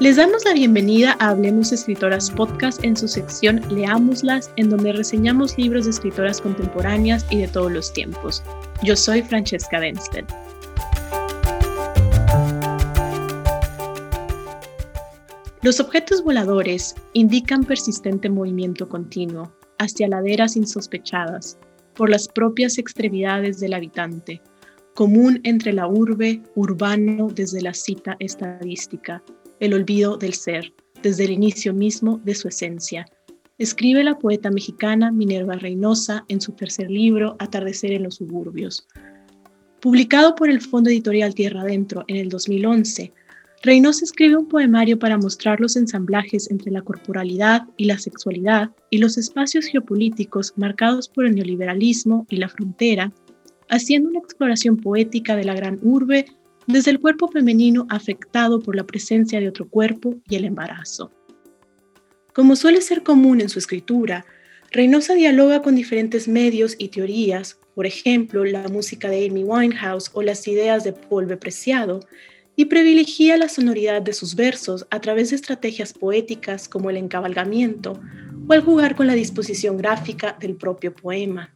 Les damos la bienvenida a Hablemos Escritoras Podcast en su sección Leámoslas, en donde reseñamos libros de escritoras contemporáneas y de todos los tiempos. Yo soy Francesca Denstedt. Los objetos voladores indican persistente movimiento continuo hacia laderas insospechadas por las propias extremidades del habitante, común entre la urbe, urbano desde la cita estadística el olvido del ser, desde el inicio mismo de su esencia. Escribe la poeta mexicana Minerva Reynosa en su tercer libro, Atardecer en los suburbios. Publicado por el Fondo Editorial Tierra Adentro en el 2011, Reynosa escribe un poemario para mostrar los ensamblajes entre la corporalidad y la sexualidad y los espacios geopolíticos marcados por el neoliberalismo y la frontera, haciendo una exploración poética de la gran urbe desde el cuerpo femenino afectado por la presencia de otro cuerpo y el embarazo. Como suele ser común en su escritura, Reynosa dialoga con diferentes medios y teorías, por ejemplo, la música de Amy Winehouse o las ideas de Paul Preciado, y privilegia la sonoridad de sus versos a través de estrategias poéticas como el encabalgamiento o el jugar con la disposición gráfica del propio poema.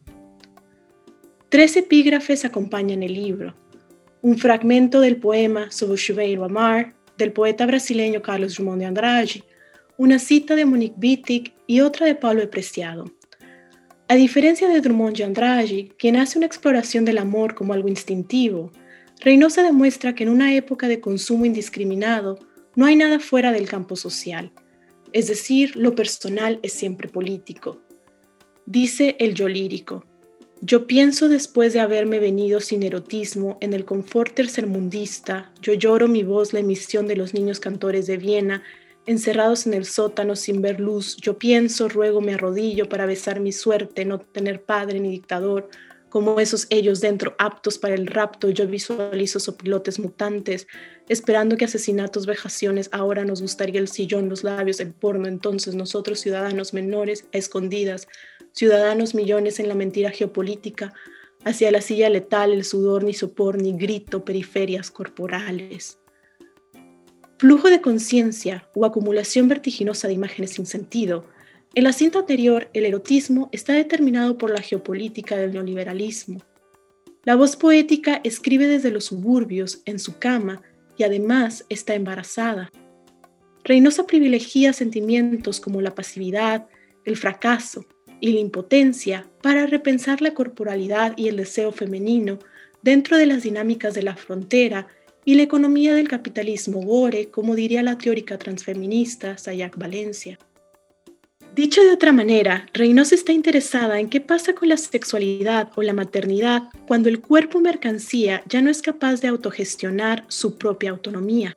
Tres epígrafes acompañan el libro, un fragmento del poema Sobre Chuveiro Amar del poeta brasileño Carlos Drummond de Andrade, una cita de Monique Wittig y otra de Pablo Preciado. A diferencia de Drummond de Andrade, quien hace una exploración del amor como algo instintivo, Reynosa demuestra que en una época de consumo indiscriminado no hay nada fuera del campo social, es decir, lo personal es siempre político. Dice el yo lírico, yo pienso después de haberme venido sin erotismo en el confort tercermundista, yo lloro mi voz la emisión de los niños cantores de Viena, encerrados en el sótano sin ver luz, yo pienso, ruego, me arrodillo para besar mi suerte, no tener padre ni dictador, como esos ellos dentro aptos para el rapto, yo visualizo sopilotes mutantes, esperando que asesinatos, vejaciones, ahora nos gustaría el sillón, los labios, el porno, entonces nosotros ciudadanos menores, escondidas, ciudadanos millones en la mentira geopolítica, hacia la silla letal, el sudor, ni sopor, ni grito, periferias corporales. Flujo de conciencia o acumulación vertiginosa de imágenes sin sentido. En la cinta anterior, el erotismo está determinado por la geopolítica del neoliberalismo. La voz poética escribe desde los suburbios, en su cama, y además está embarazada. Reynosa privilegia sentimientos como la pasividad, el fracaso, y la impotencia para repensar la corporalidad y el deseo femenino dentro de las dinámicas de la frontera y la economía del capitalismo gore, como diría la teórica transfeminista Sayak Valencia. Dicho de otra manera, Reynosa está interesada en qué pasa con la sexualidad o la maternidad cuando el cuerpo mercancía ya no es capaz de autogestionar su propia autonomía.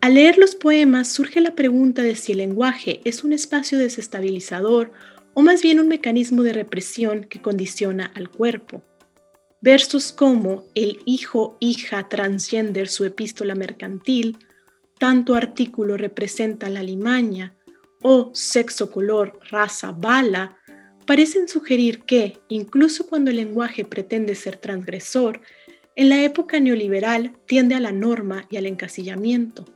Al leer los poemas surge la pregunta de si el lenguaje es un espacio desestabilizador o más bien un mecanismo de represión que condiciona al cuerpo. Versos como el hijo, hija, transgender, su epístola mercantil, tanto artículo representa la limaña, o sexo, color, raza, bala, parecen sugerir que, incluso cuando el lenguaje pretende ser transgresor, en la época neoliberal tiende a la norma y al encasillamiento.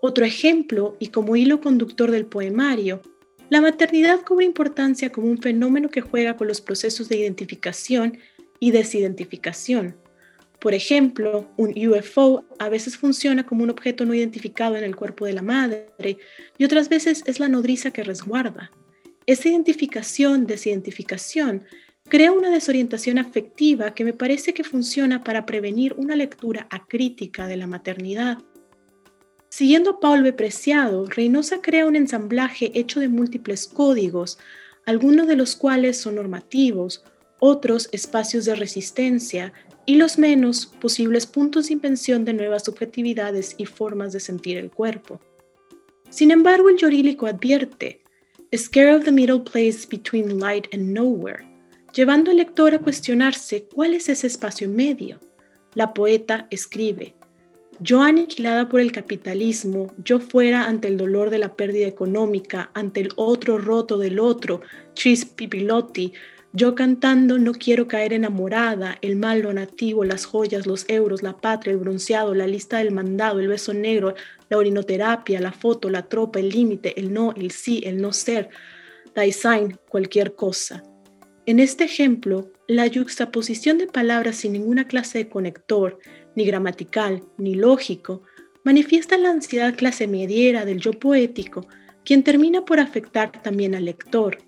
Otro ejemplo, y como hilo conductor del poemario, la maternidad cobra importancia como un fenómeno que juega con los procesos de identificación y desidentificación. Por ejemplo, un UFO a veces funciona como un objeto no identificado en el cuerpo de la madre y otras veces es la nodriza que resguarda. Esa identificación, desidentificación, crea una desorientación afectiva que me parece que funciona para prevenir una lectura acrítica de la maternidad. Siguiendo a Paul B. Preciado, Reynosa crea un ensamblaje hecho de múltiples códigos, algunos de los cuales son normativos, otros espacios de resistencia y los menos posibles puntos de invención de nuevas subjetividades y formas de sentir el cuerpo. Sin embargo, el llorílico advierte, Scare of the middle place between light and nowhere, llevando al lector a cuestionarse cuál es ese espacio medio. La poeta escribe, yo aniquilada por el capitalismo, yo fuera ante el dolor de la pérdida económica, ante el otro roto del otro, Tris Pipilotti, Yo cantando no quiero caer enamorada, el mal, lo nativo, las joyas, los euros, la patria, el bronceado, la lista del mandado, el beso negro, la orinoterapia, la foto, la tropa, el límite, el no, el sí, el no ser, design, cualquier cosa. En este ejemplo, la yuxtaposición de palabras sin ninguna clase de conector, ni gramatical, ni lógico, manifiesta la ansiedad clase mediera del yo poético, quien termina por afectar también al lector.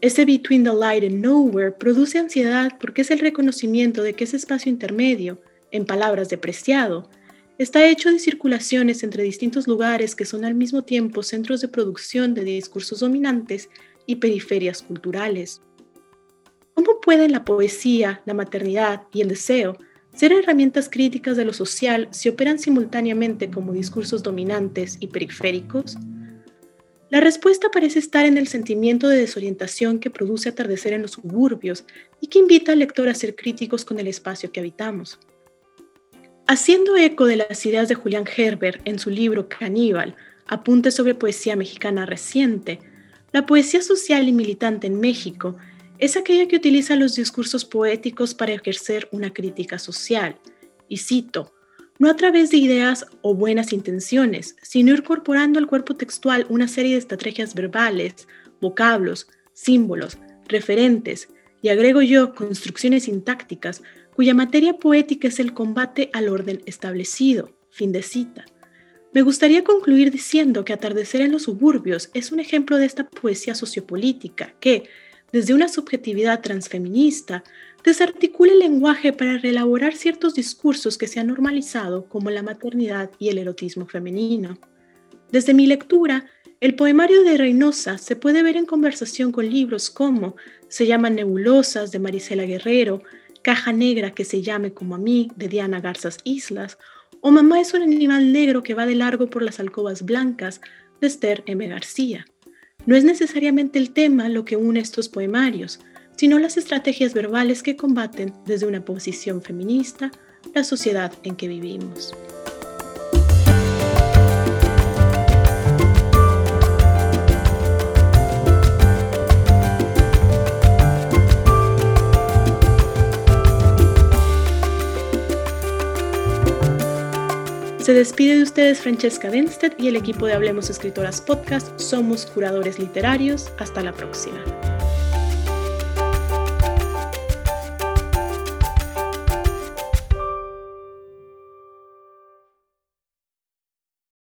Ese between the light and nowhere produce ansiedad porque es el reconocimiento de que ese espacio intermedio, en palabras depreciado, está hecho de circulaciones entre distintos lugares que son al mismo tiempo centros de producción de discursos dominantes y periferias culturales. ¿Cómo pueden la poesía, la maternidad y el deseo ser herramientas críticas de lo social si operan simultáneamente como discursos dominantes y periféricos? La respuesta parece estar en el sentimiento de desorientación que produce atardecer en los suburbios y que invita al lector a ser críticos con el espacio que habitamos. Haciendo eco de las ideas de Julián Herbert en su libro Caníbal, Apuntes sobre Poesía Mexicana Reciente, la poesía social y militante en México es aquella que utiliza los discursos poéticos para ejercer una crítica social. Y cito, no a través de ideas o buenas intenciones, sino incorporando al cuerpo textual una serie de estrategias verbales, vocablos, símbolos, referentes, y agrego yo construcciones sintácticas, cuya materia poética es el combate al orden establecido. Fin de cita. Me gustaría concluir diciendo que Atardecer en los suburbios es un ejemplo de esta poesía sociopolítica que, desde una subjetividad transfeminista, desarticula el lenguaje para reelaborar ciertos discursos que se han normalizado como la maternidad y el erotismo femenino. Desde mi lectura, el poemario de Reynosa se puede ver en conversación con libros como Se llaman nebulosas de Marisela Guerrero, Caja Negra que se llame como a mí de Diana Garzas Islas, o Mamá es un animal negro que va de largo por las alcobas blancas de Esther M. García. No es necesariamente el tema lo que une estos poemarios, sino las estrategias verbales que combaten desde una posición feminista la sociedad en que vivimos. Se despide de ustedes Francesca Denstedt y el equipo de Hablemos Escritoras Podcast. Somos curadores literarios. Hasta la próxima.